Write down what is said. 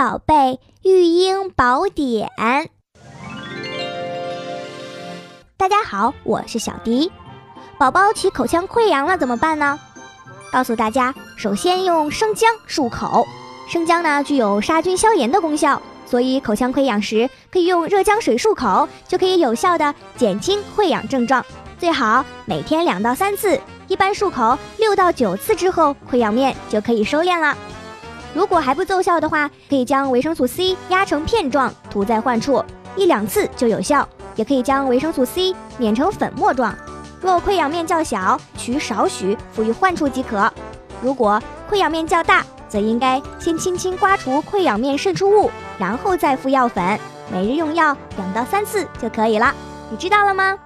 宝贝育婴宝典。大家好，我是小迪。宝宝起口腔溃疡了怎么办呢？告诉大家，首先用生姜漱口。生姜呢具有杀菌消炎的功效，所以口腔溃疡时可以用热姜水漱口，就可以有效的减轻溃疡症状。最好每天两到三次，一般漱口六到九次之后，溃疡面就可以收敛了。如果还不奏效的话，可以将维生素 C 压成片状涂在患处，一两次就有效。也可以将维生素 C 碾成粉末状。若溃疡面较小，取少许敷于患处即可。如果溃疡面较大，则应该先轻轻刮除溃疡面渗出物，然后再敷药粉。每日用药两到三次就可以了。你知道了吗？